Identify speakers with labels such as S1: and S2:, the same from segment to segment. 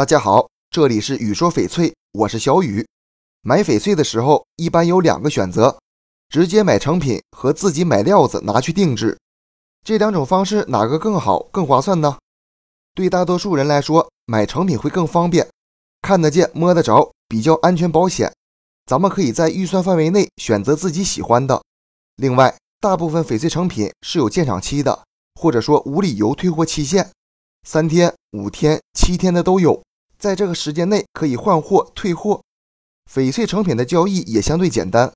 S1: 大家好，这里是雨说翡翠，我是小雨。买翡翠的时候，一般有两个选择：直接买成品和自己买料子拿去定制。这两种方式哪个更好、更划算呢？对大多数人来说，买成品会更方便，看得见、摸得着，比较安全保险。咱们可以在预算范围内选择自己喜欢的。另外，大部分翡翠成品是有鉴赏期的，或者说无理由退货期限。三天、五天、七天的都有，在这个时间内可以换货退货。翡翠成品的交易也相对简单，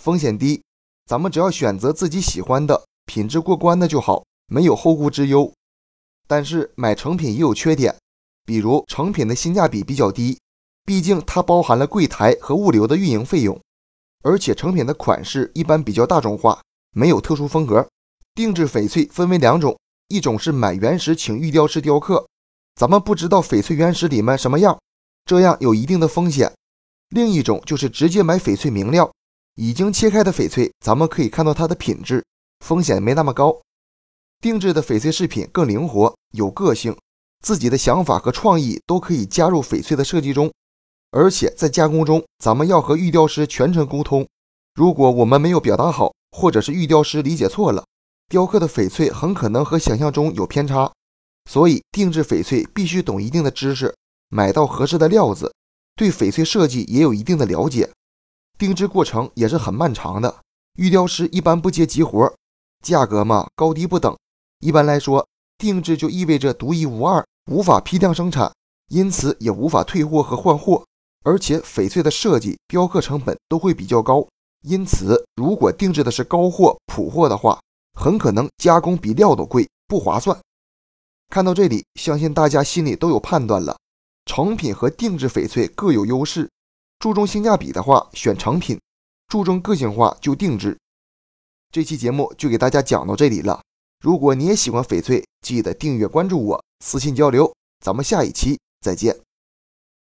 S1: 风险低，咱们只要选择自己喜欢的、品质过关的就好，没有后顾之忧。但是买成品也有缺点，比如成品的性价比比较低，毕竟它包含了柜台和物流的运营费用，而且成品的款式一般比较大众化，没有特殊风格。定制翡翠分为两种。一种是买原石请玉雕师雕刻，咱们不知道翡翠原石里面什么样，这样有一定的风险。另一种就是直接买翡翠明料，已经切开的翡翠，咱们可以看到它的品质，风险没那么高。定制的翡翠饰品更灵活，有个性，自己的想法和创意都可以加入翡翠的设计中，而且在加工中，咱们要和玉雕师全程沟通，如果我们没有表达好，或者是玉雕师理解错了。雕刻的翡翠很可能和想象中有偏差，所以定制翡翠必须懂一定的知识，买到合适的料子，对翡翠设计也有一定的了解。定制过程也是很漫长的，玉雕师一般不接急活，价格嘛高低不等。一般来说，定制就意味着独一无二，无法批量生产，因此也无法退货和换货。而且翡翠的设计、雕刻成本都会比较高，因此如果定制的是高货、普货的话，很可能加工比料都贵，不划算。看到这里，相信大家心里都有判断了。成品和定制翡翠各有优势，注重性价比的话选成品，注重个性化就定制。这期节目就给大家讲到这里了。如果你也喜欢翡翠，记得订阅关注我，私信交流。咱们下一期再见。